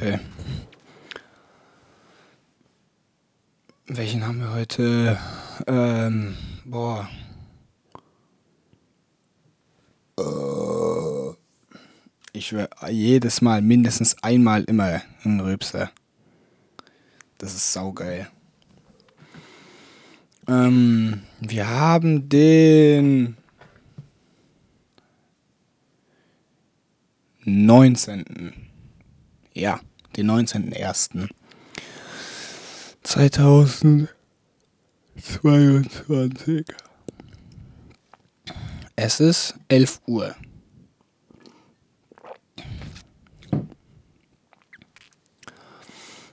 Okay. Welchen haben wir heute? Ähm, boah. Äh, ich schwör, jedes Mal mindestens einmal immer ein Rübser. Das ist saugeil. Ähm, wir haben den 19. Ja, den 19.01. 2022. Es ist 11 Uhr.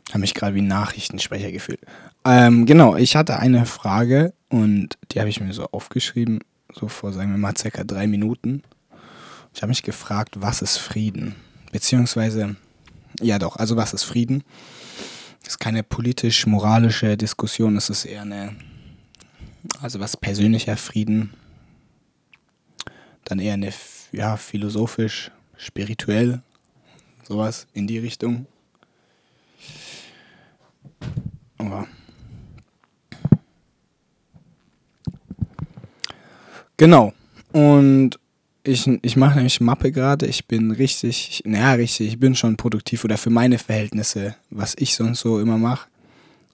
Habe mich gerade wie ein Nachrichtensprecher gefühlt. Ähm, genau, ich hatte eine Frage und die habe ich mir so aufgeschrieben, so vor, sagen wir mal, circa drei Minuten. Ich habe mich gefragt, was ist Frieden? Beziehungsweise, ja doch, also was ist Frieden? Das ist keine politisch-moralische Diskussion, es ist eher eine, also was persönlicher Frieden, dann eher eine, ja, philosophisch, spirituell, sowas in die Richtung. Aber genau. Und ich, ich mache nämlich Mappe gerade. Ich bin richtig, naja, richtig, ich bin schon produktiv oder für meine Verhältnisse, was ich sonst so immer mache.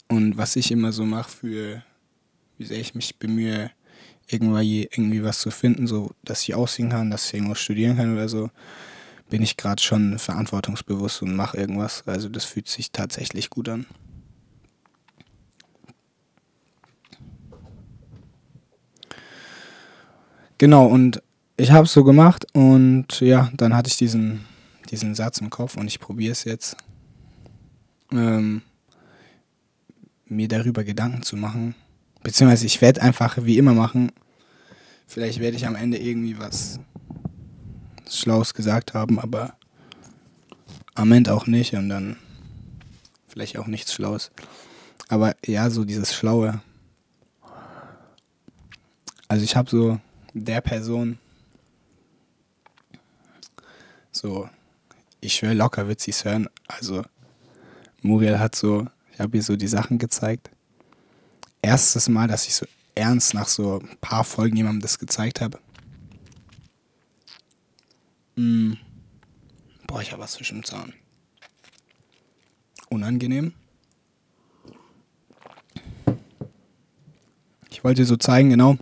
Und was ich immer so mache für, wie sehr ich mich bemühe, irgendwie, irgendwie was zu finden, so dass ich aussehen kann, dass ich irgendwo studieren kann oder so, bin ich gerade schon verantwortungsbewusst und mache irgendwas. Also das fühlt sich tatsächlich gut an. Genau, und ich habe es so gemacht und ja, dann hatte ich diesen, diesen Satz im Kopf und ich probiere es jetzt, ähm, mir darüber Gedanken zu machen. Beziehungsweise ich werde einfach wie immer machen. Vielleicht werde ich am Ende irgendwie was Schlaues gesagt haben, aber am Ende auch nicht und dann vielleicht auch nichts Schlaues. Aber ja, so dieses Schlaue. Also ich habe so der Person so, ich schwöre, locker wird sie es hören. Also, Muriel hat so, ich habe ihr so die Sachen gezeigt. Erstes Mal, dass ich so ernst nach so ein paar Folgen jemandem das gezeigt habe. Mm. Boah, ich habe was zwischen dem Zahn. Unangenehm. Ich wollte so zeigen, genau.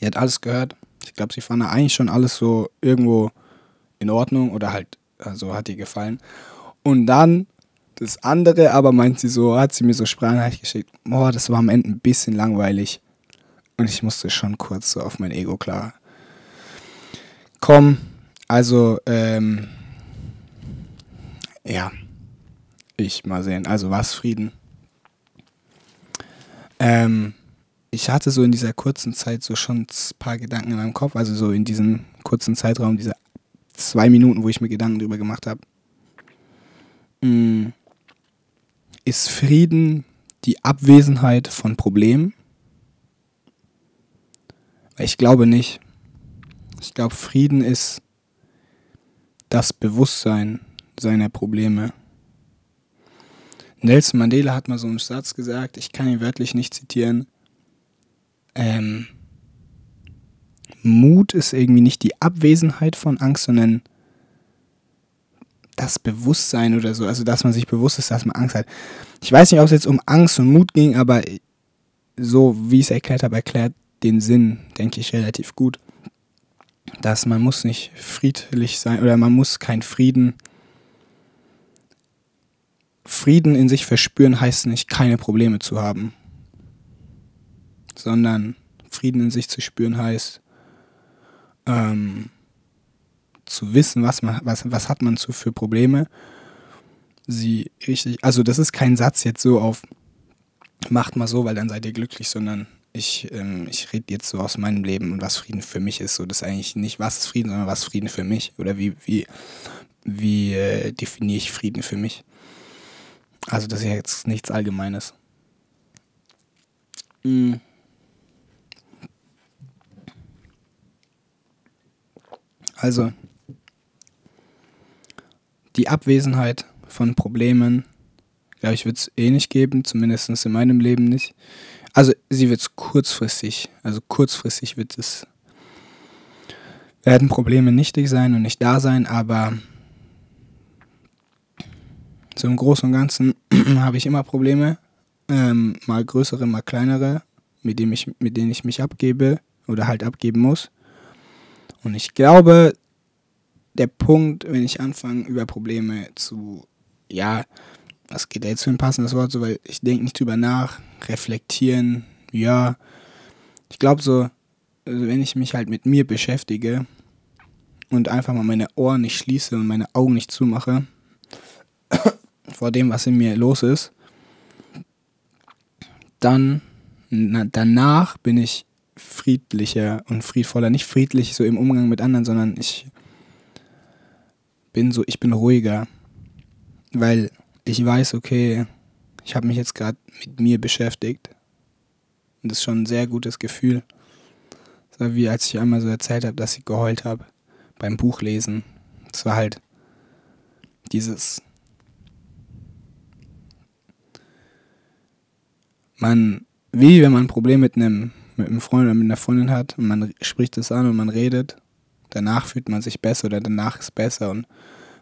Die hat alles gehört. Ich glaube, sie fand eigentlich schon alles so irgendwo in Ordnung oder halt, also hat ihr gefallen. Und dann das andere, aber meint sie so, hat sie mir so Sprachnachricht geschickt, boah, das war am Ende ein bisschen langweilig. Und ich musste schon kurz so auf mein Ego klar kommen. Also, ähm, ja, ich mal sehen. Also was Frieden. Ähm, ich hatte so in dieser kurzen Zeit so schon ein paar Gedanken in meinem Kopf, also so in diesem kurzen Zeitraum, diese zwei Minuten, wo ich mir Gedanken drüber gemacht habe. Mm, ist Frieden die Abwesenheit von Problemen? Ich glaube nicht. Ich glaube, Frieden ist das Bewusstsein seiner Probleme. Nelson Mandela hat mal so einen Satz gesagt, ich kann ihn wörtlich nicht zitieren. Ähm, Mut ist irgendwie nicht die Abwesenheit von Angst, sondern das Bewusstsein oder so. Also, dass man sich bewusst ist, dass man Angst hat. Ich weiß nicht, ob es jetzt um Angst und Mut ging, aber so wie ich es erklärt habe, erklärt den Sinn, denke ich, relativ gut. Dass man muss nicht friedlich sein oder man muss keinen Frieden. Frieden in sich verspüren heißt nicht, keine Probleme zu haben. Sondern Frieden in sich zu spüren heißt, ähm, zu wissen, was, man, was, was hat man zu für Probleme, sie richtig, also das ist kein Satz jetzt so auf, macht mal so, weil dann seid ihr glücklich, sondern ich, ähm, ich rede jetzt so aus meinem Leben und was Frieden für mich ist. So, das ist eigentlich nicht, was ist Frieden, sondern was Frieden für mich. Oder wie, wie, wie äh, definiere ich Frieden für mich. Also das ist jetzt nichts Allgemeines. Mhm. Also, die Abwesenheit von Problemen. Glaube ich, wird es eh nicht geben, zumindest in meinem Leben nicht. Also sie wird es kurzfristig, also kurzfristig wird es, werden Probleme nichtig sein und nicht da sein, aber so im Großen und Ganzen habe ich immer Probleme, ähm, mal größere, mal kleinere, mit, dem ich, mit denen ich mich abgebe oder halt abgeben muss. Und ich glaube, der Punkt, wenn ich anfange, über Probleme zu, ja, was geht jetzt für ein passendes Wort, so, weil ich denke nicht drüber nach, reflektieren, ja. Ich glaube so, also wenn ich mich halt mit mir beschäftige und einfach mal meine Ohren nicht schließe und meine Augen nicht zumache vor dem, was in mir los ist, dann na, danach bin ich friedlicher und friedvoller. Nicht friedlich so im Umgang mit anderen, sondern ich bin so, ich bin ruhiger. Weil ich weiß, okay, ich habe mich jetzt gerade mit mir beschäftigt. Und das ist schon ein sehr gutes Gefühl. War wie als ich einmal so erzählt habe, dass ich geheult habe beim Buchlesen. Das war halt dieses. Man, wie wenn man ein Problem mit einem, mit einem Freund oder mit einer Freundin hat und man spricht es an und man redet, danach fühlt man sich besser oder danach ist besser und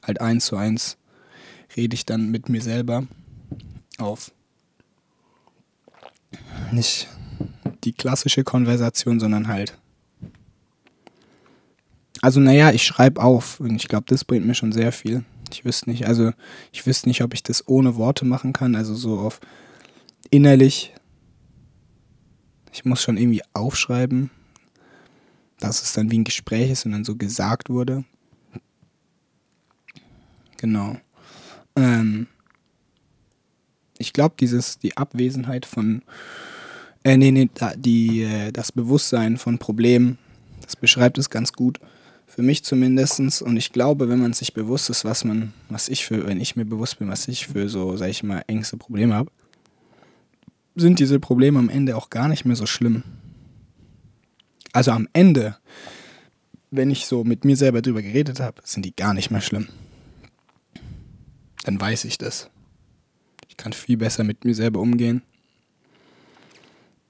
halt eins zu eins rede ich dann mit mir selber auf. Nicht die klassische Konversation, sondern halt. Also naja, ich schreibe auf und ich glaube, das bringt mir schon sehr viel. Ich wüsste nicht, also ich wüsste nicht, ob ich das ohne Worte machen kann, also so auf innerlich. Ich muss schon irgendwie aufschreiben, dass es dann wie ein Gespräch ist und dann so gesagt wurde. Genau. Ähm, ich glaube, dieses, die Abwesenheit von, äh, nee, nee, die, äh, das Bewusstsein von Problemen, das beschreibt es ganz gut. Für mich zumindest. Und ich glaube, wenn man sich bewusst ist, was man, was ich für, wenn ich mir bewusst bin, was ich für so, sag ich mal, Ängste, Probleme habe, sind diese Probleme am Ende auch gar nicht mehr so schlimm. Also am Ende, wenn ich so mit mir selber drüber geredet habe, sind die gar nicht mehr schlimm dann weiß ich das. Ich kann viel besser mit mir selber umgehen.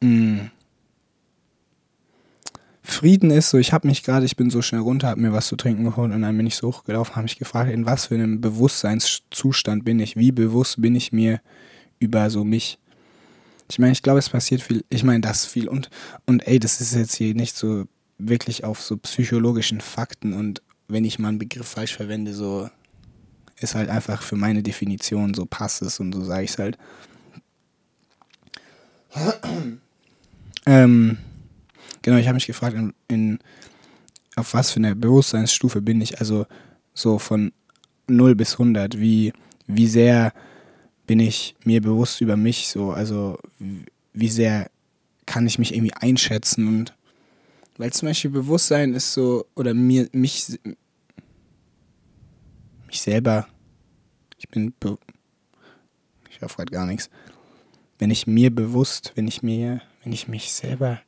Mhm. Frieden ist so, ich habe mich gerade, ich bin so schnell runter, habe mir was zu trinken geholt und dann bin ich so hochgelaufen, habe mich gefragt, in was für einem Bewusstseinszustand bin ich, wie bewusst bin ich mir über so mich. Ich meine, ich glaube, es passiert viel, ich meine, das viel und, und ey, das ist jetzt hier nicht so wirklich auf so psychologischen Fakten und wenn ich mal einen Begriff falsch verwende, so ist halt einfach für meine Definition so passt es und so sage ich es halt. ähm, genau, ich habe mich gefragt, in, in, auf was für eine Bewusstseinsstufe bin ich, also so von 0 bis 100, wie, wie sehr bin ich mir bewusst über mich, so, also wie sehr kann ich mich irgendwie einschätzen und weil zum Beispiel Bewusstsein ist so, oder mir, mich, mich selber, ich bin, ich hoffe gerade gar nichts. Wenn ich mir bewusst, wenn ich mir, wenn ich mich selber,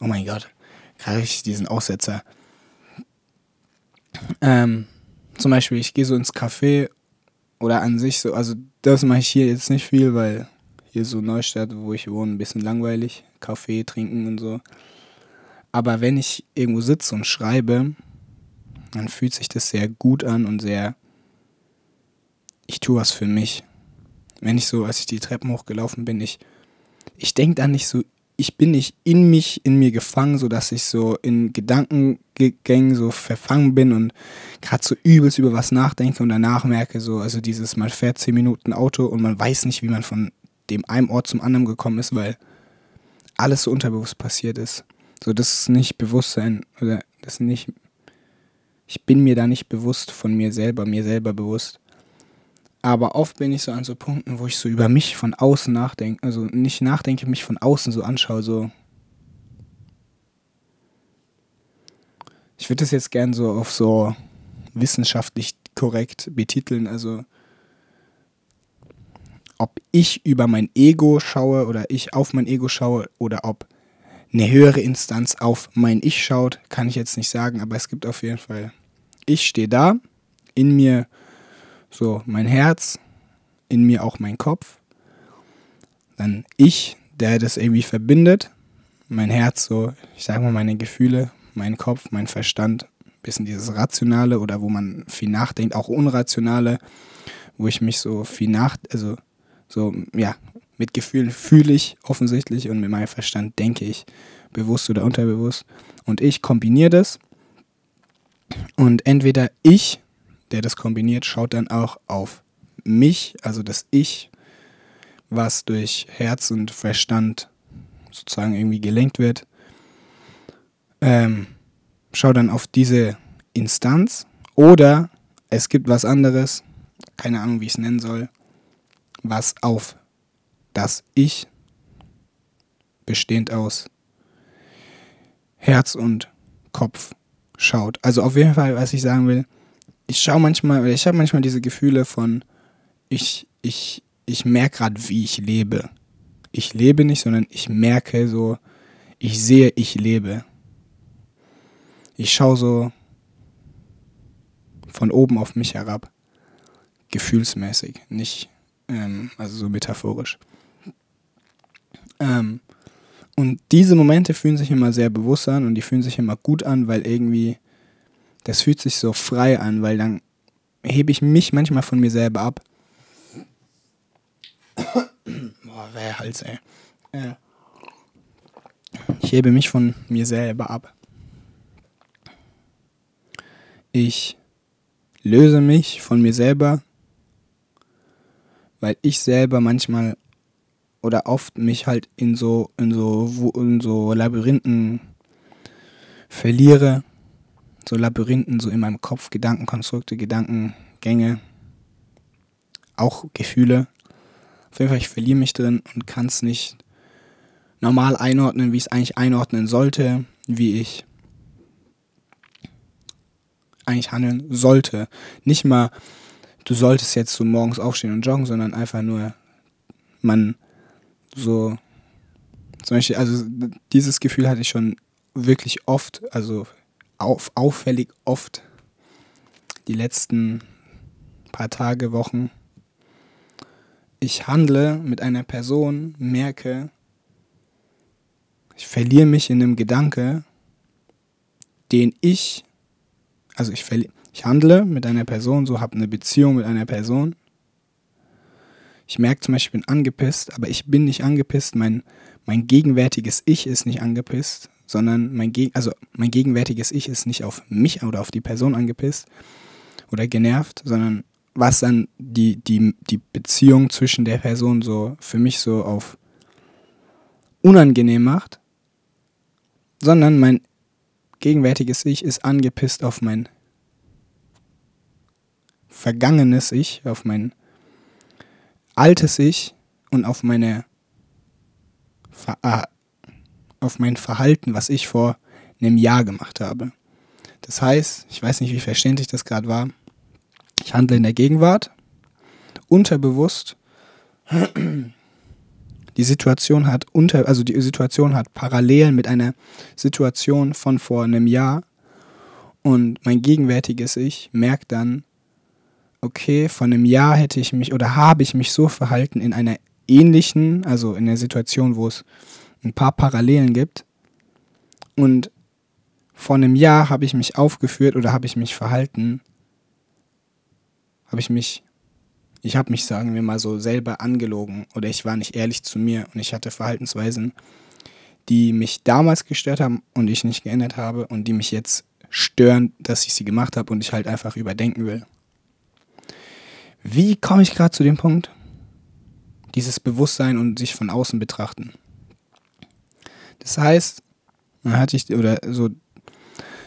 oh mein Gott, gerade ich diesen Aussetzer. Ähm, zum Beispiel, ich gehe so ins Café oder an sich so, also das mache ich hier jetzt nicht viel, weil hier so Neustadt, wo ich wohne, ein bisschen langweilig, Kaffee trinken und so. Aber wenn ich irgendwo sitze und schreibe, dann fühlt sich das sehr gut an und sehr ich tue was für mich. Wenn ich so, als ich die Treppen hochgelaufen bin, ich, ich denke dann nicht so, ich bin nicht in mich, in mir gefangen, so dass ich so in Gedankengängen so verfangen bin und gerade so übelst über was nachdenke und danach merke so, also dieses, man fährt zehn Minuten Auto und man weiß nicht, wie man von dem einen Ort zum anderen gekommen ist, weil alles so unterbewusst passiert ist. So, das ist nicht Bewusstsein oder das nicht, ich bin mir da nicht bewusst von mir selber, mir selber bewusst. Aber oft bin ich so an so Punkten, wo ich so über mich von außen nachdenke, also nicht nachdenke, mich von außen so anschaue, so. Ich würde das jetzt gern so auf so wissenschaftlich korrekt betiteln, also ob ich über mein Ego schaue oder ich auf mein Ego schaue oder ob eine höhere Instanz auf mein Ich schaut, kann ich jetzt nicht sagen, aber es gibt auf jeden Fall, ich stehe da, in mir so mein Herz, in mir auch mein Kopf, dann ich, der das irgendwie verbindet, mein Herz so, ich sag mal meine Gefühle, mein Kopf, mein Verstand, bisschen dieses Rationale oder wo man viel nachdenkt, auch Unrationale, wo ich mich so viel nach, also so, ja, mit Gefühlen fühle ich offensichtlich und mit meinem Verstand denke ich, bewusst oder unterbewusst. Und ich kombiniere das. Und entweder ich, der das kombiniert, schaut dann auch auf mich, also das Ich, was durch Herz und Verstand sozusagen irgendwie gelenkt wird, ähm, schau dann auf diese Instanz oder es gibt was anderes, keine Ahnung, wie ich es nennen soll, was auf das Ich bestehend aus Herz und Kopf schaut. Also auf jeden Fall, was ich sagen will, ich schaue manchmal, oder ich habe manchmal diese Gefühle von, ich, ich, ich merke gerade, wie ich lebe. Ich lebe nicht, sondern ich merke so, ich sehe, ich lebe. Ich schaue so von oben auf mich herab. Gefühlsmäßig, nicht, ähm, also so metaphorisch. Ähm, und diese Momente fühlen sich immer sehr bewusst an und die fühlen sich immer gut an, weil irgendwie, das fühlt sich so frei an, weil dann hebe ich mich manchmal von mir selber ab. Boah, wer Hals, ey. Ich hebe mich von mir selber ab. Ich löse mich von mir selber, weil ich selber manchmal oder oft mich halt in so, in so, in so Labyrinthen verliere. So Labyrinthen, so in meinem Kopf, Gedankenkonstrukte, Gedankengänge, auch Gefühle. Auf jeden Fall, ich verliere mich drin und kann es nicht normal einordnen, wie ich es eigentlich einordnen sollte, wie ich eigentlich handeln sollte. Nicht mal, du solltest jetzt so morgens aufstehen und joggen, sondern einfach nur, man so, zum Beispiel, also dieses Gefühl hatte ich schon wirklich oft, also auf, auffällig oft die letzten paar Tage, Wochen. Ich handle mit einer Person, merke, ich verliere mich in einem Gedanke, den ich, also ich, ich handle mit einer Person, so habe eine Beziehung mit einer Person ich merke zum Beispiel, ich bin angepisst, aber ich bin nicht angepisst. Mein, mein gegenwärtiges Ich ist nicht angepisst, sondern mein, Geg also mein gegenwärtiges Ich ist nicht auf mich oder auf die Person angepisst oder genervt, sondern was dann die, die, die Beziehung zwischen der Person so für mich so auf unangenehm macht, sondern mein gegenwärtiges Ich ist angepisst auf mein vergangenes Ich, auf mein altes Ich und auf meine äh, auf mein Verhalten, was ich vor einem Jahr gemacht habe. Das heißt, ich weiß nicht, wie verständlich das gerade war. Ich handle in der Gegenwart, unterbewusst. Die Situation hat unter, also die Situation hat Parallelen mit einer Situation von vor einem Jahr und mein gegenwärtiges Ich merkt dann, okay, vor einem Jahr hätte ich mich oder habe ich mich so verhalten in einer ähnlichen, also in einer Situation, wo es ein paar Parallelen gibt. Und vor einem Jahr habe ich mich aufgeführt oder habe ich mich verhalten, habe ich mich, ich habe mich, sagen wir mal so, selber angelogen oder ich war nicht ehrlich zu mir und ich hatte Verhaltensweisen, die mich damals gestört haben und ich nicht geändert habe und die mich jetzt stören, dass ich sie gemacht habe und ich halt einfach überdenken will. Wie komme ich gerade zu dem Punkt? Dieses Bewusstsein und sich von außen betrachten. Das heißt, man hatte ich, oder so,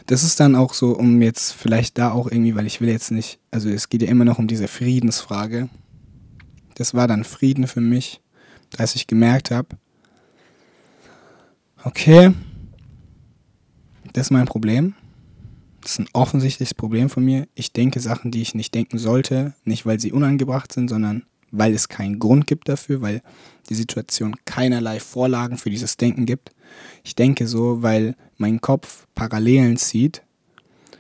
das ist dann auch so, um jetzt vielleicht da auch irgendwie, weil ich will jetzt nicht, also es geht ja immer noch um diese Friedensfrage. Das war dann Frieden für mich, dass ich gemerkt habe, okay, das ist mein Problem. Das ist ein offensichtliches Problem von mir. Ich denke Sachen, die ich nicht denken sollte, nicht weil sie unangebracht sind, sondern weil es keinen Grund gibt dafür, weil die Situation keinerlei Vorlagen für dieses Denken gibt. Ich denke so, weil mein Kopf Parallelen zieht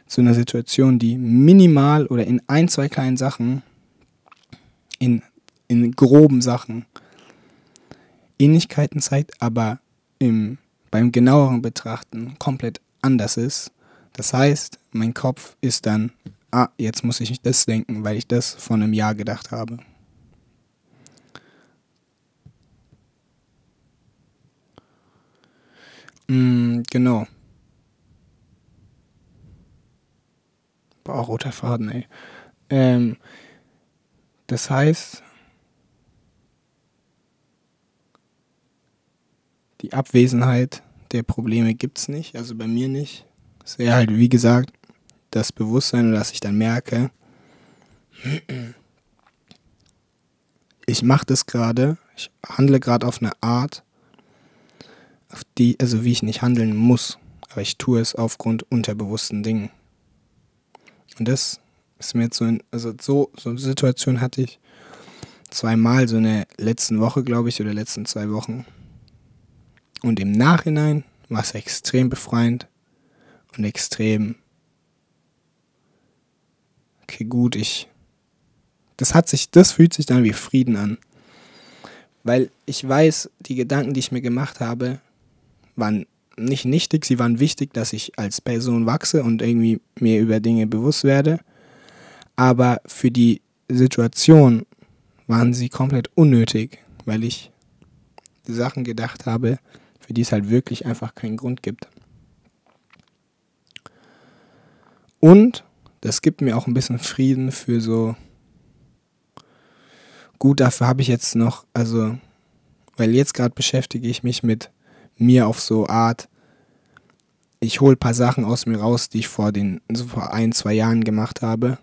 zu einer Situation, die minimal oder in ein, zwei kleinen Sachen in, in groben Sachen Ähnlichkeiten zeigt, aber im, beim genaueren Betrachten komplett anders ist. Das heißt, mein Kopf ist dann, ah, jetzt muss ich nicht das denken, weil ich das vor einem Jahr gedacht habe. Mm, genau. Boah, roter Faden, ey. Ähm, das heißt, die Abwesenheit der Probleme gibt es nicht, also bei mir nicht. Es wäre halt, wie gesagt, das Bewusstsein, dass ich dann merke, ich mache das gerade, ich handle gerade auf eine Art, auf die, also wie ich nicht handeln muss, aber ich tue es aufgrund unterbewussten Dingen. Und das ist mir jetzt so, in, also so, so eine Situation hatte ich zweimal, so in der letzten Woche, glaube ich, oder letzten zwei Wochen. Und im Nachhinein war es extrem befreiend und extrem, okay, gut, ich, das hat sich, das fühlt sich dann wie Frieden an. Weil ich weiß, die Gedanken, die ich mir gemacht habe, waren nicht nichtig, sie waren wichtig, dass ich als Person wachse und irgendwie mir über Dinge bewusst werde. Aber für die Situation waren sie komplett unnötig, weil ich Sachen gedacht habe, für die es halt wirklich einfach keinen Grund gibt. Und das gibt mir auch ein bisschen Frieden für so. Gut, dafür habe ich jetzt noch, also, weil jetzt gerade beschäftige ich mich mit mir auf so Art, ich hole ein paar Sachen aus mir raus, die ich vor den so vor ein, zwei Jahren gemacht habe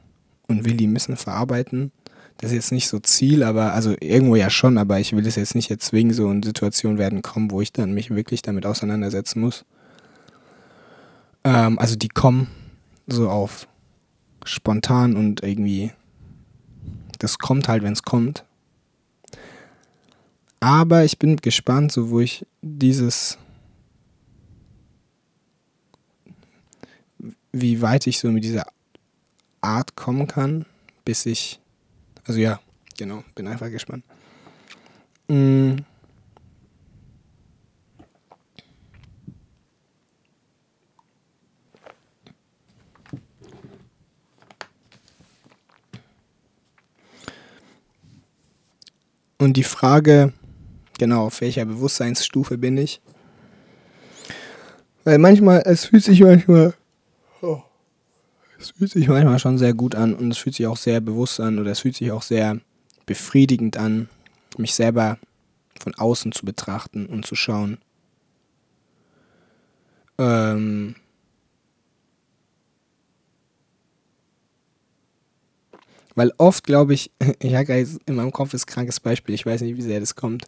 und will die ein bisschen verarbeiten das ist jetzt nicht so Ziel, aber also irgendwo ja schon, aber ich will es jetzt nicht jetzt wegen so in Situationen werden kommen, wo ich dann mich wirklich damit auseinandersetzen muss. Ähm, also die kommen so auf spontan und irgendwie, das kommt halt, wenn es kommt. Aber ich bin gespannt, so wo ich dieses, wie weit ich so mit dieser Art kommen kann, bis ich also ja, genau, bin einfach gespannt. Mm. Und die Frage, genau, auf welcher Bewusstseinsstufe bin ich? Weil manchmal, es fühlt sich manchmal es fühlt sich manchmal schon sehr gut an und es fühlt sich auch sehr bewusst an oder es fühlt sich auch sehr befriedigend an, mich selber von außen zu betrachten und zu schauen. Ähm Weil oft glaube ich, ja, in meinem Kopf ist krankes Beispiel, ich weiß nicht, wie sehr das kommt.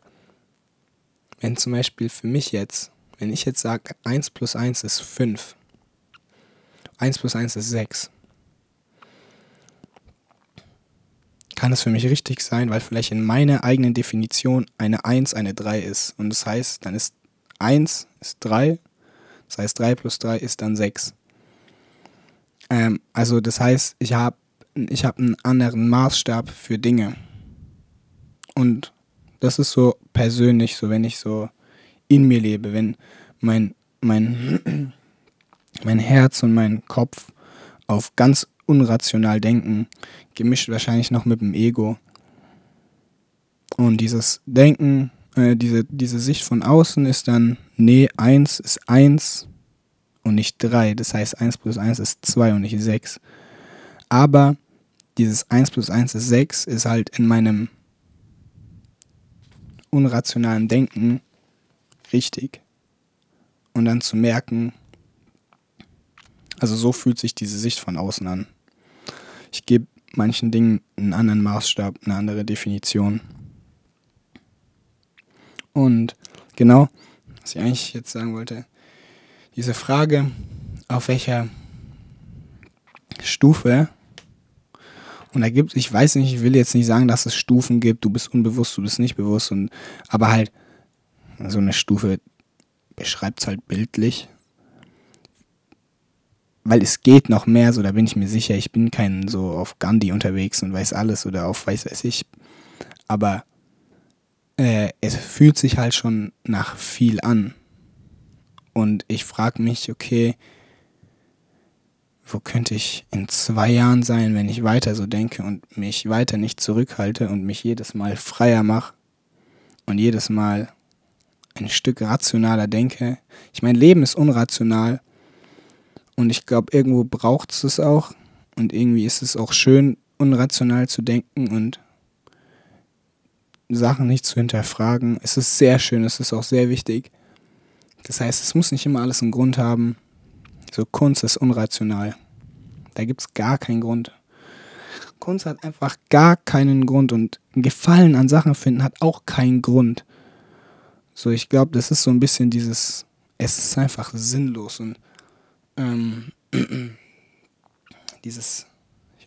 Wenn zum Beispiel für mich jetzt, wenn ich jetzt sage, 1 plus 1 ist 5, 1 plus 1 ist 6. Kann es für mich richtig sein, weil vielleicht in meiner eigenen Definition eine 1 eine 3 ist. Und das heißt, dann ist 1 ist 3, das heißt 3 plus 3 ist dann 6. Ähm, also das heißt, ich habe ich hab einen anderen Maßstab für Dinge. Und das ist so persönlich, so wenn ich so in mir lebe, wenn mein, mein mein Herz und mein Kopf auf ganz unrational denken, gemischt wahrscheinlich noch mit dem Ego. Und dieses Denken, äh, diese, diese Sicht von außen ist dann, nee, 1 ist 1 und nicht 3. Das heißt, 1 plus 1 ist 2 und nicht 6. Aber dieses 1 plus 1 ist 6 ist halt in meinem unrationalen Denken richtig. Und dann zu merken, also so fühlt sich diese Sicht von außen an. Ich gebe manchen Dingen einen anderen Maßstab, eine andere Definition. Und genau, was ich eigentlich jetzt sagen wollte, diese Frage, auf welcher Stufe, und da gibt ich weiß nicht, ich will jetzt nicht sagen, dass es Stufen gibt, du bist unbewusst, du bist nicht bewusst, und, aber halt, so eine Stufe beschreibt es halt bildlich weil es geht noch mehr, so da bin ich mir sicher, ich bin kein so auf Gandhi unterwegs und weiß alles oder auf weiß weiß ich. aber äh, es fühlt sich halt schon nach viel an. Und ich frage mich, okay, wo könnte ich in zwei Jahren sein, wenn ich weiter so denke und mich weiter nicht zurückhalte und mich jedes Mal freier mache und jedes Mal ein Stück rationaler denke. Ich meine, Leben ist unrational und ich glaube, irgendwo braucht es es auch und irgendwie ist es auch schön, unrational zu denken und Sachen nicht zu hinterfragen. Es ist sehr schön, es ist auch sehr wichtig. Das heißt, es muss nicht immer alles einen Grund haben. So Kunst ist unrational. Da gibt es gar keinen Grund. Kunst hat einfach gar keinen Grund und Gefallen an Sachen finden hat auch keinen Grund. So, ich glaube, das ist so ein bisschen dieses, es ist einfach sinnlos und ähm, dieses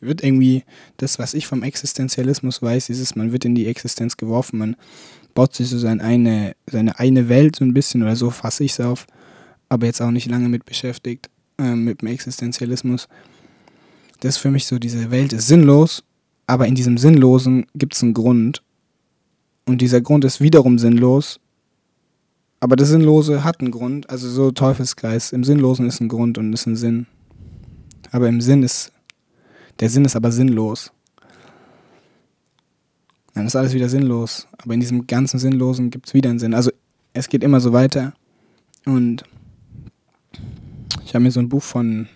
wird irgendwie das, was ich vom Existenzialismus weiß, dieses, man wird in die Existenz geworfen, man baut sich so seine eine, seine eine Welt so ein bisschen oder so fasse ich es auf, aber jetzt auch nicht lange mit beschäftigt, äh, mit dem Existenzialismus. Das ist für mich so, diese Welt ist sinnlos, aber in diesem Sinnlosen gibt es einen Grund. Und dieser Grund ist wiederum sinnlos, aber das Sinnlose hat einen Grund, also so Teufelskreis. Im Sinnlosen ist ein Grund und ist ein Sinn. Aber im Sinn ist der Sinn ist aber sinnlos. Dann ist alles wieder sinnlos. Aber in diesem ganzen Sinnlosen gibt es wieder einen Sinn. Also es geht immer so weiter. Und ich habe mir so ein Buch von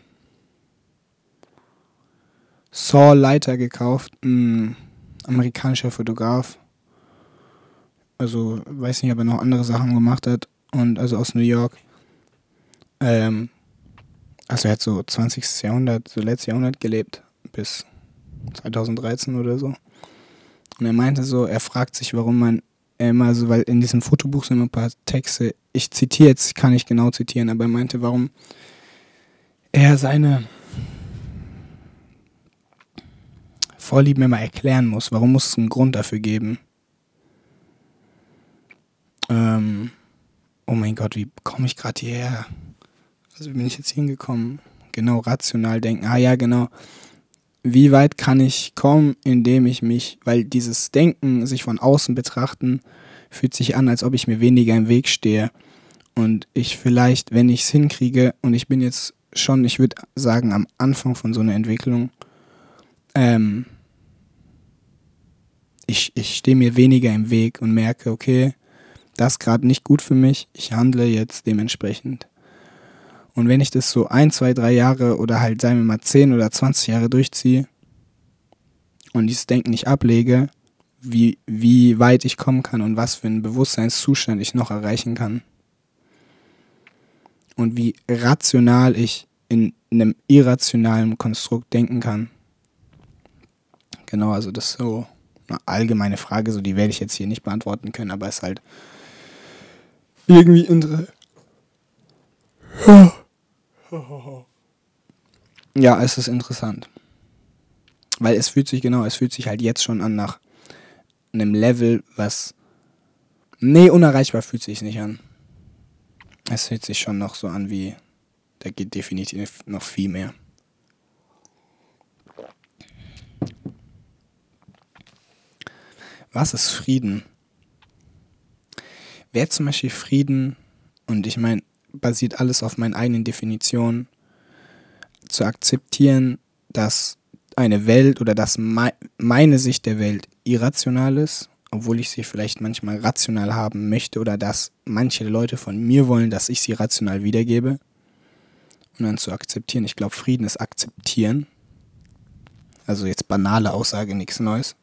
Saul Leiter gekauft, ein amerikanischer Fotograf. Also weiß nicht, ob er noch andere Sachen gemacht hat. Und also aus New York. Ähm, also er hat so 20. Jahrhundert, so letztes Jahrhundert gelebt bis 2013 oder so. Und er meinte so, er fragt sich, warum man immer so, weil in diesem Fotobuch sind immer ein paar Texte, ich zitiere jetzt, kann ich genau zitieren, aber er meinte, warum er seine Vorlieben immer erklären muss. Warum muss es einen Grund dafür geben? Ähm, oh mein Gott, wie komme ich gerade hierher? Also wie bin ich jetzt hingekommen? Genau, rational denken. Ah ja, genau wie weit kann ich kommen, indem ich mich, weil dieses Denken, sich von außen betrachten, fühlt sich an, als ob ich mir weniger im Weg stehe. Und ich vielleicht, wenn ich es hinkriege, und ich bin jetzt schon, ich würde sagen, am Anfang von so einer Entwicklung, ähm, ich, ich stehe mir weniger im Weg und merke, okay, das ist gerade nicht gut für mich, ich handle jetzt dementsprechend. Und wenn ich das so ein, zwei, drei Jahre oder halt, sagen wir mal, zehn oder zwanzig Jahre durchziehe und dieses Denken nicht ablege, wie, wie weit ich kommen kann und was für einen Bewusstseinszustand ich noch erreichen kann. Und wie rational ich in einem irrationalen Konstrukt denken kann. Genau, also das ist so eine allgemeine Frage, so die werde ich jetzt hier nicht beantworten können, aber es ist halt irgendwie interessant. Ja, es ist interessant. Weil es fühlt sich, genau, es fühlt sich halt jetzt schon an nach einem Level, was. Nee, unerreichbar fühlt sich nicht an. Es fühlt sich schon noch so an wie. Da geht definitiv noch viel mehr. Was ist Frieden? Wäre zum Beispiel Frieden, und ich meine, basiert alles auf meinen eigenen Definitionen, zu akzeptieren, dass eine Welt oder dass meine Sicht der Welt irrational ist, obwohl ich sie vielleicht manchmal rational haben möchte oder dass manche Leute von mir wollen, dass ich sie rational wiedergebe. Und dann zu akzeptieren. Ich glaube, Frieden ist akzeptieren. Also jetzt banale Aussage, nichts Neues.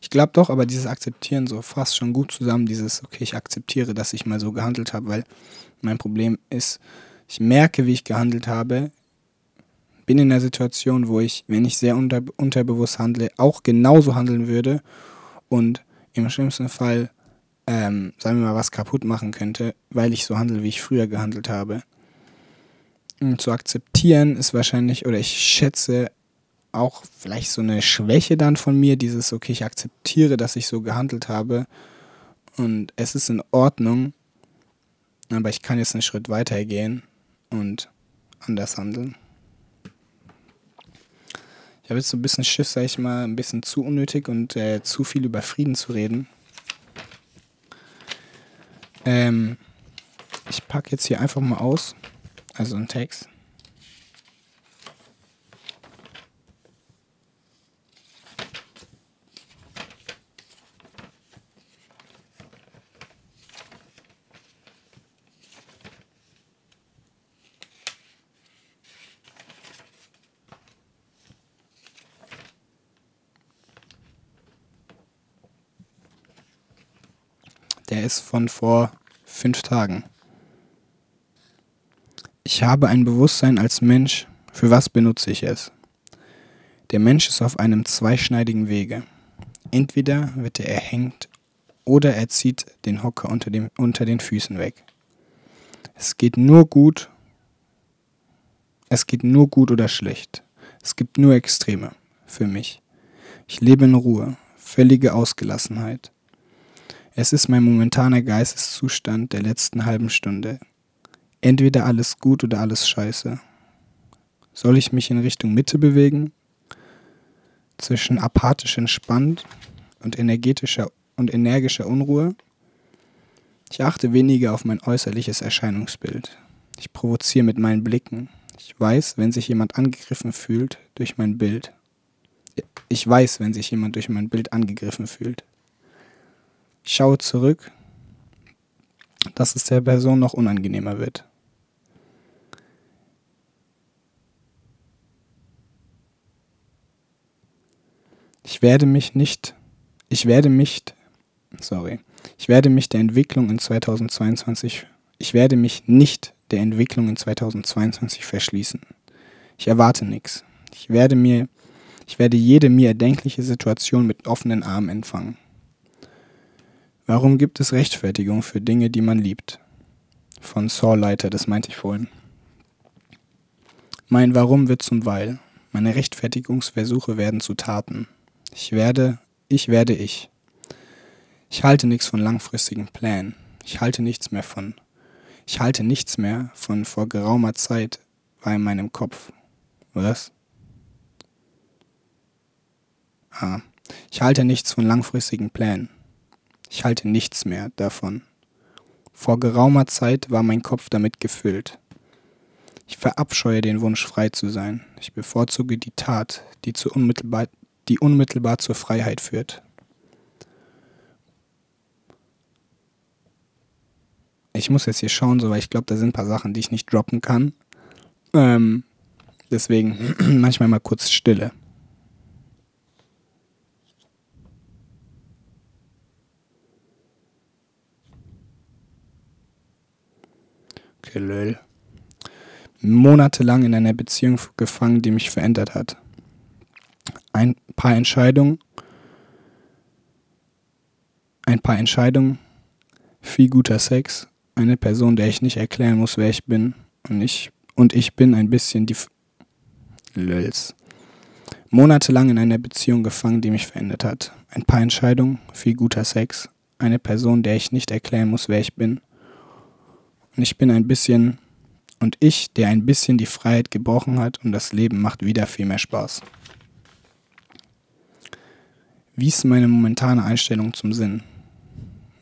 Ich glaube doch, aber dieses Akzeptieren so fasst schon gut zusammen, dieses, okay, ich akzeptiere, dass ich mal so gehandelt habe, weil mein Problem ist, ich merke, wie ich gehandelt habe, bin in einer Situation, wo ich, wenn ich sehr unter, unterbewusst handle, auch genauso handeln würde und im schlimmsten Fall, ähm, sagen wir mal, was kaputt machen könnte, weil ich so handle, wie ich früher gehandelt habe. Und zu akzeptieren ist wahrscheinlich, oder ich schätze, auch vielleicht so eine Schwäche dann von mir, dieses, okay, ich akzeptiere, dass ich so gehandelt habe und es ist in Ordnung, aber ich kann jetzt einen Schritt weiter gehen und anders handeln. Ich habe jetzt so ein bisschen Schiss, sag ich mal, ein bisschen zu unnötig und äh, zu viel über Frieden zu reden. Ähm, ich packe jetzt hier einfach mal aus, also einen Text. Ist von vor fünf Tagen. Ich habe ein Bewusstsein als Mensch. Für was benutze ich es? Der Mensch ist auf einem zweischneidigen Wege. Entweder wird er erhängt oder er zieht den Hocker unter, dem, unter den Füßen weg. Es geht nur gut. Es geht nur gut oder schlecht. Es gibt nur Extreme für mich. Ich lebe in Ruhe, völlige Ausgelassenheit. Es ist mein momentaner Geisteszustand der letzten halben Stunde. Entweder alles gut oder alles scheiße. Soll ich mich in Richtung Mitte bewegen? Zwischen apathisch entspannt und energetischer und energischer Unruhe? Ich achte weniger auf mein äußerliches Erscheinungsbild. Ich provoziere mit meinen Blicken. Ich weiß, wenn sich jemand angegriffen fühlt durch mein Bild. Ich weiß, wenn sich jemand durch mein Bild angegriffen fühlt. Ich schaue zurück, dass es der Person noch unangenehmer wird. Ich werde mich nicht, ich werde mich, sorry, ich werde mich der Entwicklung in 2022, ich werde mich nicht der Entwicklung in 2022 verschließen. Ich erwarte nichts. Ich werde mir, ich werde jede mir erdenkliche Situation mit offenen Armen empfangen. Warum gibt es Rechtfertigung für Dinge, die man liebt? Von Sawleiter, das meinte ich vorhin. Mein Warum wird zum Weil. Meine Rechtfertigungsversuche werden zu Taten. Ich werde, ich werde ich. Ich halte nichts von langfristigen Plänen. Ich halte nichts mehr von. Ich halte nichts mehr von vor geraumer Zeit war in meinem Kopf. Was? Ah. Ich halte nichts von langfristigen Plänen. Ich halte nichts mehr davon. Vor geraumer Zeit war mein Kopf damit gefüllt. Ich verabscheue den Wunsch, frei zu sein. Ich bevorzuge die Tat, die, zu unmittelbar, die unmittelbar zur Freiheit führt. Ich muss jetzt hier schauen, so, weil ich glaube, da sind ein paar Sachen, die ich nicht droppen kann. Ähm, deswegen manchmal mal kurz Stille. Lol. Monatelang in einer Beziehung gefangen, die mich verändert hat. Ein paar Entscheidungen, ein paar Entscheidungen, viel guter Sex, eine Person, der ich nicht erklären muss, wer ich bin und ich und ich bin ein bisschen die F Löls. Monatelang in einer Beziehung gefangen, die mich verändert hat. Ein paar Entscheidungen, viel guter Sex, eine Person, der ich nicht erklären muss, wer ich bin und ich bin ein bisschen, und ich, der ein bisschen die Freiheit gebrochen hat und das Leben macht wieder viel mehr Spaß. Wie ist meine momentane Einstellung zum Sinn?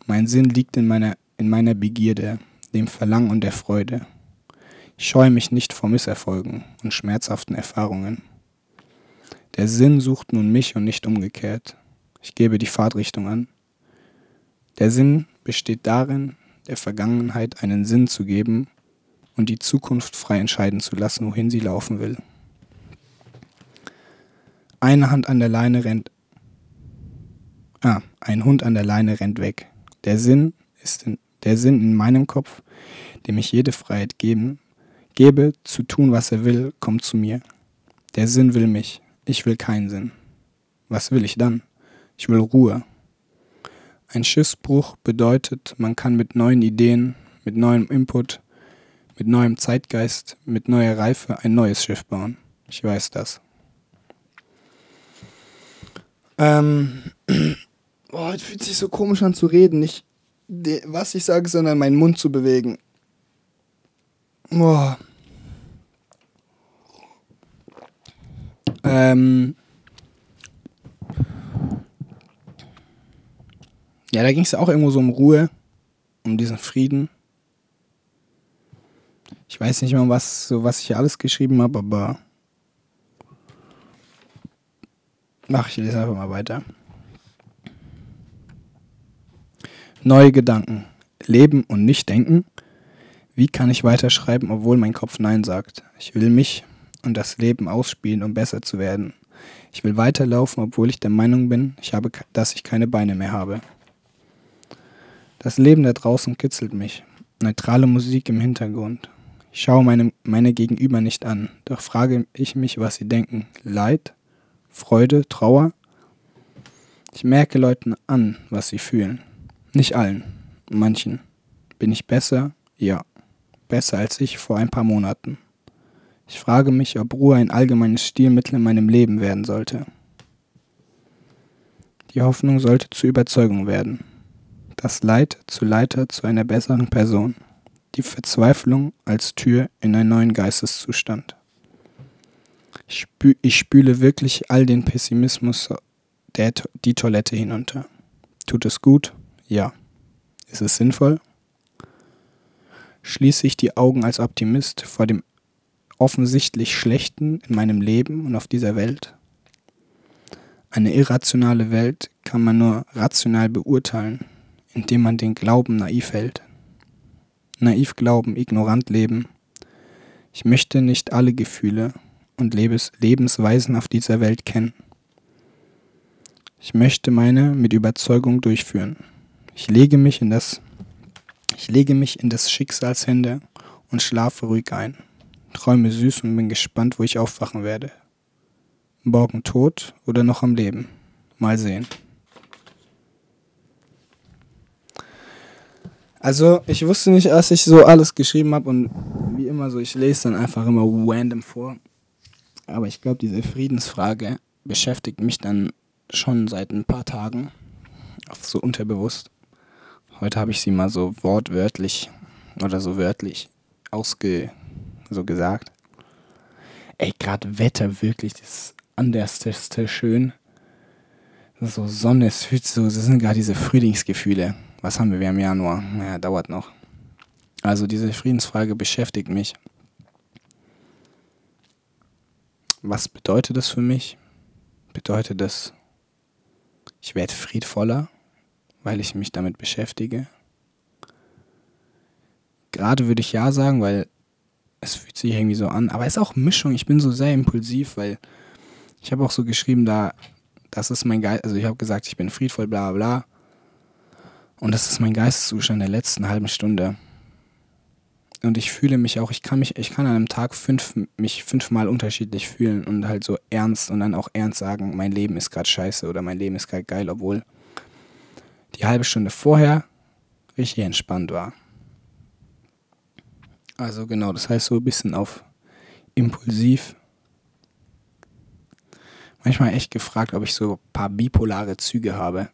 Mein Sinn liegt in meiner, in meiner Begierde, dem Verlangen und der Freude. Ich scheue mich nicht vor Misserfolgen und schmerzhaften Erfahrungen. Der Sinn sucht nun mich und nicht umgekehrt. Ich gebe die Fahrtrichtung an. Der Sinn besteht darin, der Vergangenheit einen Sinn zu geben und die Zukunft frei entscheiden zu lassen, wohin sie laufen will. Eine Hand an der Leine rennt. Ah, ein Hund an der Leine rennt weg. Der Sinn ist in, der Sinn in meinem Kopf, dem ich jede Freiheit geben, gebe, zu tun, was er will, kommt zu mir. Der Sinn will mich. Ich will keinen Sinn. Was will ich dann? Ich will Ruhe. Ein Schiffsbruch bedeutet, man kann mit neuen Ideen, mit neuem Input, mit neuem Zeitgeist, mit neuer Reife ein neues Schiff bauen. Ich weiß das. Ähm, boah, es fühlt sich so komisch an zu reden. Nicht was ich sage, sondern meinen Mund zu bewegen. Boah. Ähm, ja, da ging es auch irgendwo so um Ruhe, um diesen Frieden. Ich weiß nicht mehr, was, so, was ich hier alles geschrieben habe, aber Ach, ich lese einfach mal weiter. Neue Gedanken. Leben und nicht denken. Wie kann ich weiterschreiben, obwohl mein Kopf Nein sagt? Ich will mich und das Leben ausspielen, um besser zu werden. Ich will weiterlaufen, obwohl ich der Meinung bin, ich habe, dass ich keine Beine mehr habe. Das Leben da draußen kitzelt mich. Neutrale Musik im Hintergrund. Ich schaue meine, meine Gegenüber nicht an, doch frage ich mich, was sie denken. Leid? Freude, Trauer. Ich merke Leuten an, was sie fühlen. Nicht allen, manchen. Bin ich besser? Ja, besser als ich vor ein paar Monaten. Ich frage mich, ob Ruhe ein allgemeines Stilmittel in meinem Leben werden sollte. Die Hoffnung sollte zur Überzeugung werden. Das Leid zu Leiter zu einer besseren Person. Die Verzweiflung als Tür in einen neuen Geisteszustand. Ich, spü ich spüle wirklich all den Pessimismus der, die Toilette hinunter. Tut es gut? Ja. Ist es sinnvoll? Schließe ich die Augen als Optimist vor dem offensichtlich Schlechten in meinem Leben und auf dieser Welt? Eine irrationale Welt kann man nur rational beurteilen, indem man den Glauben naiv hält. Naiv glauben, ignorant leben. Ich möchte nicht alle Gefühle, und Lebens Lebensweisen auf dieser Welt kennen. Ich möchte meine mit Überzeugung durchführen. Ich lege mich in das ich lege mich in des Schicksals Hände und schlafe ruhig ein. Träume süß und bin gespannt, wo ich aufwachen werde. Morgen tot oder noch am Leben. Mal sehen. Also, ich wusste nicht, als ich so alles geschrieben habe und wie immer so, ich lese dann einfach immer random vor. Aber ich glaube, diese Friedensfrage beschäftigt mich dann schon seit ein paar Tagen, so unterbewusst. Heute habe ich sie mal so wortwörtlich oder so wörtlich ausge so gesagt. Ey, gerade Wetter wirklich das anderste schön. So Sonne, es fühlt so, das sind gerade diese Frühlingsgefühle. Was haben wir? Wir haben Januar. Naja, dauert noch. Also diese Friedensfrage beschäftigt mich. Was bedeutet das für mich? Bedeutet das, ich werde friedvoller, weil ich mich damit beschäftige? Gerade würde ich ja sagen, weil es fühlt sich irgendwie so an. Aber es ist auch Mischung. Ich bin so sehr impulsiv, weil ich habe auch so geschrieben, da, das ist mein Geist, also ich habe gesagt, ich bin friedvoll, bla bla. Und das ist mein Geisteszustand der letzten halben Stunde und ich fühle mich auch, ich kann mich, ich kann an einem Tag fünf, mich fünfmal unterschiedlich fühlen und halt so ernst und dann auch ernst sagen, mein Leben ist gerade scheiße oder mein Leben ist gerade geil, obwohl die halbe Stunde vorher richtig entspannt war. Also genau, das heißt so ein bisschen auf impulsiv. Manchmal echt gefragt, ob ich so ein paar bipolare Züge habe.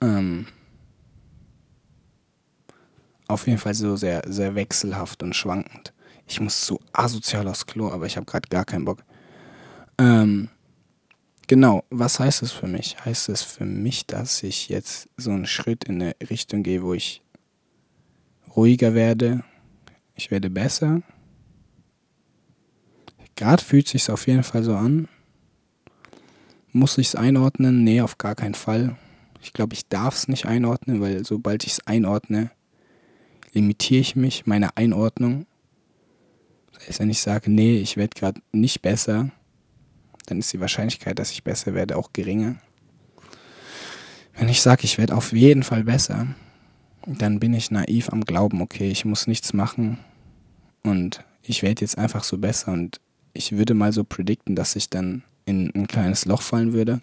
Ähm, auf jeden Fall so sehr, sehr wechselhaft und schwankend. Ich muss so asozial aufs Klo, aber ich habe gerade gar keinen Bock. Ähm, genau, was heißt es für mich? Heißt es für mich, dass ich jetzt so einen Schritt in eine Richtung gehe, wo ich ruhiger werde, ich werde besser? Gerade fühlt sich auf jeden Fall so an. Muss ich es einordnen? Nee, auf gar keinen Fall. Ich glaube, ich darf es nicht einordnen, weil sobald ich es einordne, limitiere ich mich, meine Einordnung. Das heißt, wenn ich sage, nee, ich werde gerade nicht besser, dann ist die Wahrscheinlichkeit, dass ich besser werde, auch geringer. Wenn ich sage, ich werde auf jeden Fall besser, dann bin ich naiv am Glauben, okay, ich muss nichts machen und ich werde jetzt einfach so besser und ich würde mal so predikten, dass ich dann in ein kleines Loch fallen würde,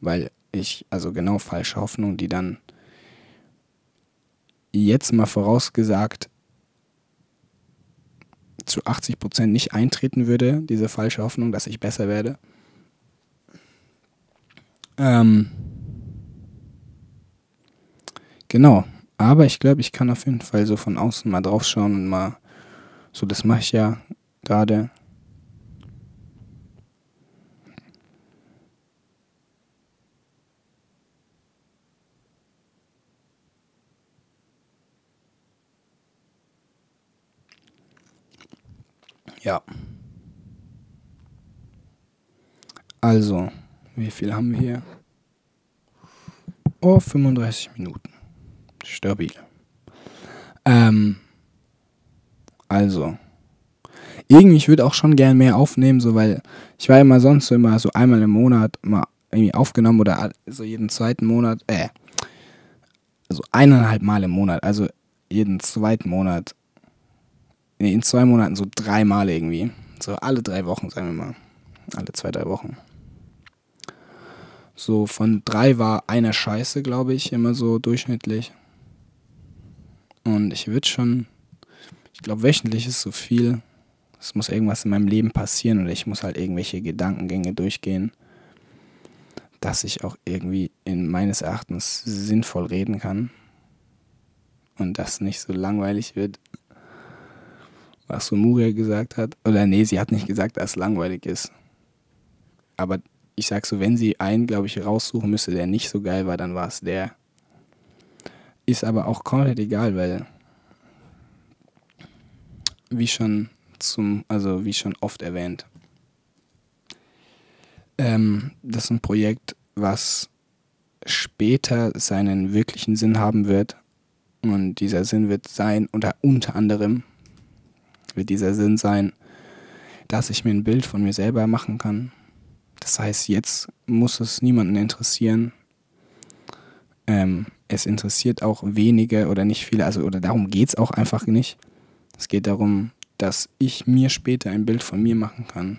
weil ich, also genau falsche Hoffnung, die dann jetzt mal vorausgesagt zu 80 Prozent nicht eintreten würde, diese falsche Hoffnung, dass ich besser werde. Ähm, genau, aber ich glaube, ich kann auf jeden Fall so von außen mal drauf schauen und mal, so das mache ich ja gerade, Ja. Also, wie viel haben wir hier? Oh, 35 Minuten. Stabil. Ähm, also, irgendwie, ich würde auch schon gern mehr aufnehmen, so weil ich war immer sonst so immer so einmal im Monat mal irgendwie aufgenommen oder so jeden zweiten Monat, äh, also eineinhalb Mal im Monat, also jeden zweiten Monat, nee, in zwei Monaten so dreimal irgendwie. So alle drei Wochen, sagen wir mal. Alle zwei, drei Wochen. So von drei war einer scheiße, glaube ich, immer so durchschnittlich. Und ich würde schon, ich glaube, wöchentlich ist so viel. Es muss irgendwas in meinem Leben passieren oder ich muss halt irgendwelche Gedankengänge durchgehen, dass ich auch irgendwie in meines Erachtens sinnvoll reden kann und das nicht so langweilig wird, was so Muria gesagt hat. Oder nee, sie hat nicht gesagt, dass es langweilig ist. Aber ich sag so, wenn sie einen, glaube ich, raussuchen müsste, der nicht so geil war, dann war es der. Ist aber auch komplett egal, weil wie schon zum, also wie schon oft erwähnt, ähm, das ist ein Projekt, was später seinen wirklichen Sinn haben wird. Und dieser Sinn wird sein, oder unter anderem wird dieser Sinn sein, dass ich mir ein Bild von mir selber machen kann. Das heißt, jetzt muss es niemanden interessieren. Ähm, es interessiert auch wenige oder nicht viele, also oder darum geht es auch einfach nicht. Es geht darum, dass ich mir später ein Bild von mir machen kann.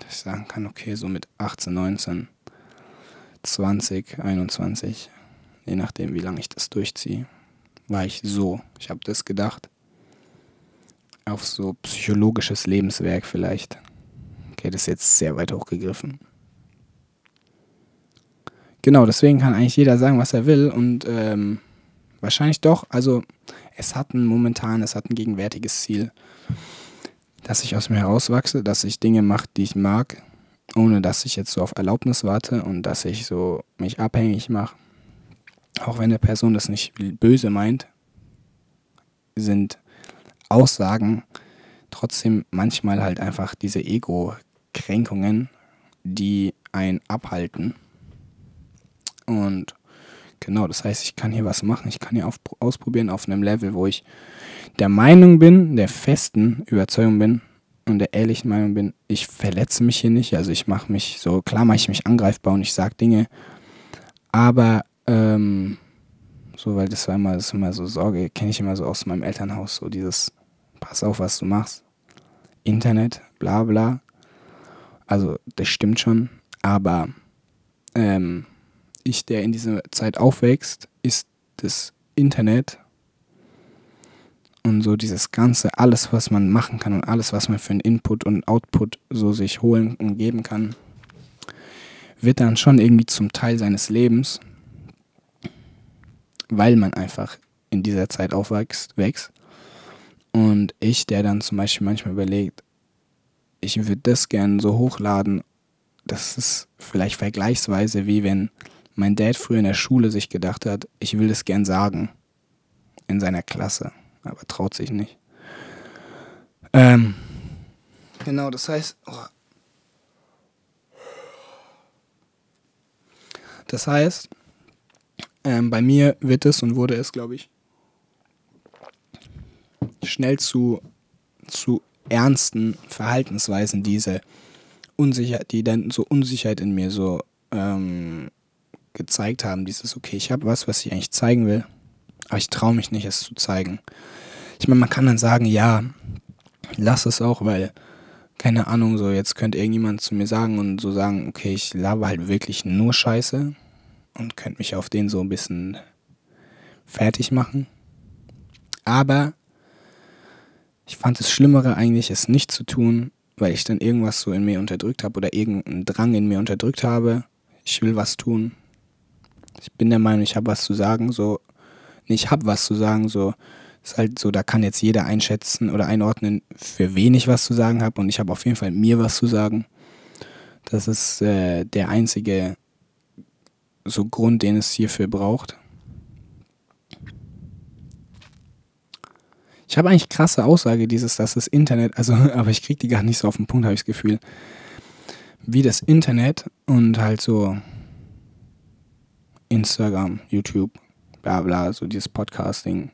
Dass ich sagen kann, okay, so mit 18, 19, 20, 21, je nachdem, wie lange ich das durchziehe, war ich so. Ich habe das gedacht. Auf so psychologisches Lebenswerk vielleicht. Okay, das ist jetzt sehr weit hochgegriffen. Genau, deswegen kann eigentlich jeder sagen, was er will und ähm, wahrscheinlich doch. Also es hat ein momentan, es hat ein gegenwärtiges Ziel, dass ich aus mir herauswachse, dass ich Dinge mache, die ich mag, ohne dass ich jetzt so auf Erlaubnis warte und dass ich so mich abhängig mache. Auch wenn eine Person das nicht böse meint, sind Aussagen trotzdem manchmal halt einfach diese Ego-Kränkungen, die einen abhalten. Und genau, das heißt, ich kann hier was machen, ich kann hier auf, ausprobieren auf einem Level, wo ich der Meinung bin, der festen Überzeugung bin und der ehrlichen Meinung bin, ich verletze mich hier nicht, also ich mache mich so, klar mache ich mich angreifbar und ich sage Dinge, aber ähm, so, weil das war immer, das ist immer so Sorge, kenne ich immer so aus meinem Elternhaus, so dieses, pass auf, was du machst, Internet, bla bla, also das stimmt schon, aber ähm, ich, der in dieser Zeit aufwächst, ist das Internet und so dieses Ganze, alles, was man machen kann und alles, was man für einen Input und Output so sich holen und geben kann, wird dann schon irgendwie zum Teil seines Lebens, weil man einfach in dieser Zeit aufwächst, wächst. Und ich, der dann zum Beispiel manchmal überlegt, ich würde das gerne so hochladen, das ist vielleicht vergleichsweise wie wenn mein Dad früher in der Schule sich gedacht hat, ich will das gern sagen in seiner Klasse aber traut sich nicht. Ähm, genau, das heißt, oh. das heißt, ähm, bei mir wird es und wurde es, glaube ich, schnell zu, zu ernsten Verhaltensweisen, diese Unsicherheit, die dann so Unsicherheit in mir so ähm, gezeigt haben, dieses, okay, ich habe was, was ich eigentlich zeigen will, aber ich traue mich nicht, es zu zeigen. Ich meine, man kann dann sagen, ja, lass es auch, weil, keine Ahnung, so jetzt könnte irgendjemand zu mir sagen und so sagen, okay, ich labe halt wirklich nur Scheiße und könnte mich auf den so ein bisschen fertig machen. Aber ich fand es Schlimmere eigentlich, es nicht zu tun, weil ich dann irgendwas so in mir unterdrückt habe oder irgendeinen Drang in mir unterdrückt habe. Ich will was tun. Ich bin der Meinung, ich habe was zu sagen, so ich habe was zu sagen, so ist halt so, da kann jetzt jeder einschätzen oder einordnen, für wen ich was zu sagen habe und ich habe auf jeden Fall mir was zu sagen. Das ist äh, der einzige so Grund, den es hierfür braucht. Ich habe eigentlich krasse Aussage, dieses, dass das Internet, also, aber ich kriege die gar nicht so auf den Punkt, habe ich das Gefühl. Wie das Internet und halt so Instagram, YouTube, bla bla, so dieses Podcasting.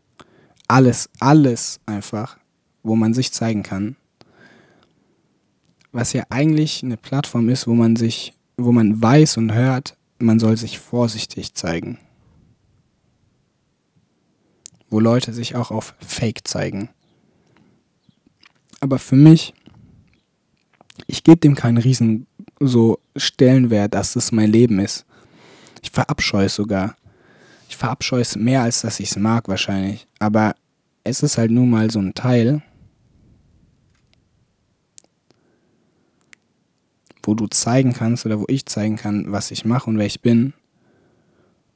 Alles, alles einfach, wo man sich zeigen kann. Was ja eigentlich eine Plattform ist, wo man sich, wo man weiß und hört, man soll sich vorsichtig zeigen wo Leute sich auch auf Fake zeigen. Aber für mich, ich gebe dem keinen riesen so Stellenwert, dass das mein Leben ist. Ich verabscheue es sogar. Ich verabscheue es mehr, als dass ich es mag wahrscheinlich. Aber es ist halt nun mal so ein Teil, wo du zeigen kannst oder wo ich zeigen kann, was ich mache und wer ich bin.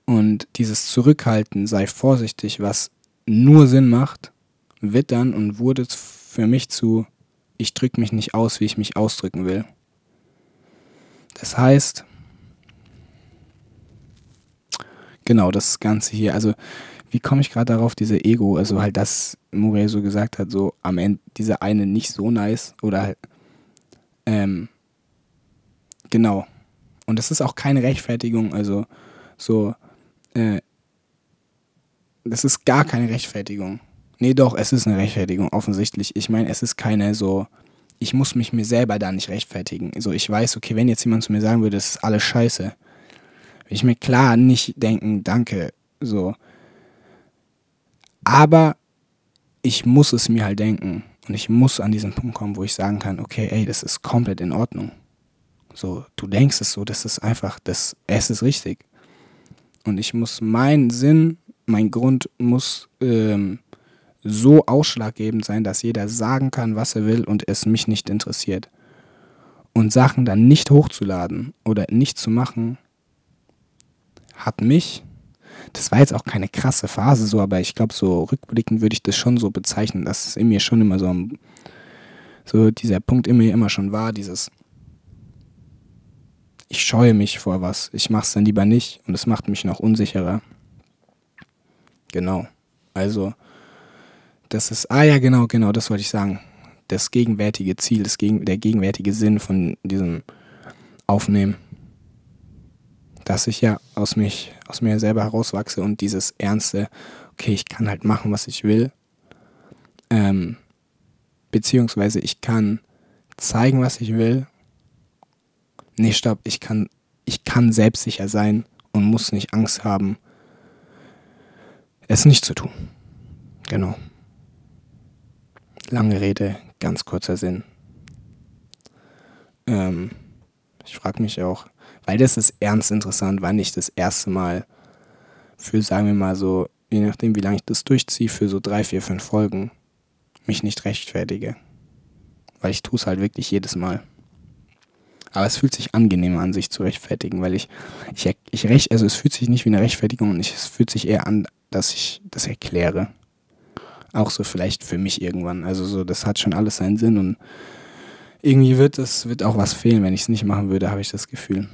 Und dieses Zurückhalten, sei vorsichtig, was nur Sinn macht, wird dann und wurde für mich zu, ich drücke mich nicht aus, wie ich mich ausdrücken will. Das heißt, genau das Ganze hier, also wie komme ich gerade darauf, diese Ego, also halt das Muriel so gesagt hat, so am Ende diese eine nicht so nice oder halt, ähm, genau. Und das ist auch keine Rechtfertigung, also so, äh, das ist gar keine Rechtfertigung. Nee, doch, es ist eine Rechtfertigung, offensichtlich. Ich meine, es ist keine so, ich muss mich mir selber da nicht rechtfertigen. So, ich weiß, okay, wenn jetzt jemand zu mir sagen würde, das ist alles scheiße, würde ich mir klar nicht denken, danke, so. Aber ich muss es mir halt denken. Und ich muss an diesen Punkt kommen, wo ich sagen kann, okay, ey, das ist komplett in Ordnung. So, du denkst es so, das ist einfach, das, es ist richtig. Und ich muss meinen Sinn mein Grund muss ähm, so ausschlaggebend sein, dass jeder sagen kann, was er will und es mich nicht interessiert. Und Sachen dann nicht hochzuladen oder nicht zu machen, hat mich, das war jetzt auch keine krasse Phase so, aber ich glaube, so rückblickend würde ich das schon so bezeichnen, dass es in mir schon immer so, so dieser Punkt in mir immer schon war, dieses, ich scheue mich vor was, ich mache es dann lieber nicht und es macht mich noch unsicherer. Genau. Also, das ist, ah ja, genau, genau, das wollte ich sagen. Das gegenwärtige Ziel, das gegen, der gegenwärtige Sinn von diesem Aufnehmen. Dass ich ja aus, mich, aus mir selber herauswachse und dieses ernste, okay, ich kann halt machen, was ich will. Ähm, beziehungsweise ich kann zeigen, was ich will. Nee, stopp, ich kann, ich kann selbstsicher sein und muss nicht Angst haben, es nicht zu tun. Genau. Lange Rede, ganz kurzer Sinn. Ähm, ich frage mich auch, weil das ist ernst interessant, wann ich das erste Mal für, sagen wir mal so, je nachdem wie lange ich das durchziehe, für so drei, vier, fünf Folgen mich nicht rechtfertige. Weil ich tue es halt wirklich jedes Mal. Aber es fühlt sich angenehmer an, sich zu rechtfertigen, weil ich, ich, ich recht, also es fühlt sich nicht wie eine Rechtfertigung und ich, es fühlt sich eher an, dass ich das erkläre. Auch so vielleicht für mich irgendwann. Also so, das hat schon alles seinen Sinn und irgendwie wird es, wird auch was fehlen, wenn ich es nicht machen würde, habe ich das Gefühl.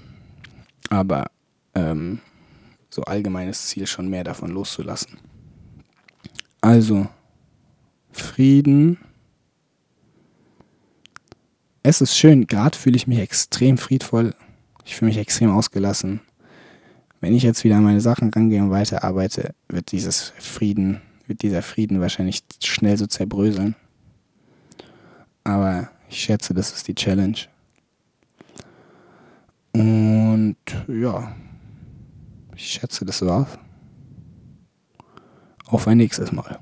Aber ähm, so allgemeines Ziel schon mehr davon loszulassen. Also, Frieden. Es ist schön, gerade fühle ich mich extrem friedvoll. Ich fühle mich extrem ausgelassen wenn ich jetzt wieder an meine Sachen rangehe und weiterarbeite, wird dieses Frieden, wird dieser Frieden wahrscheinlich schnell so zerbröseln. Aber ich schätze, das ist die Challenge. Und ja, ich schätze, das war's. Auf ein nächstes Mal.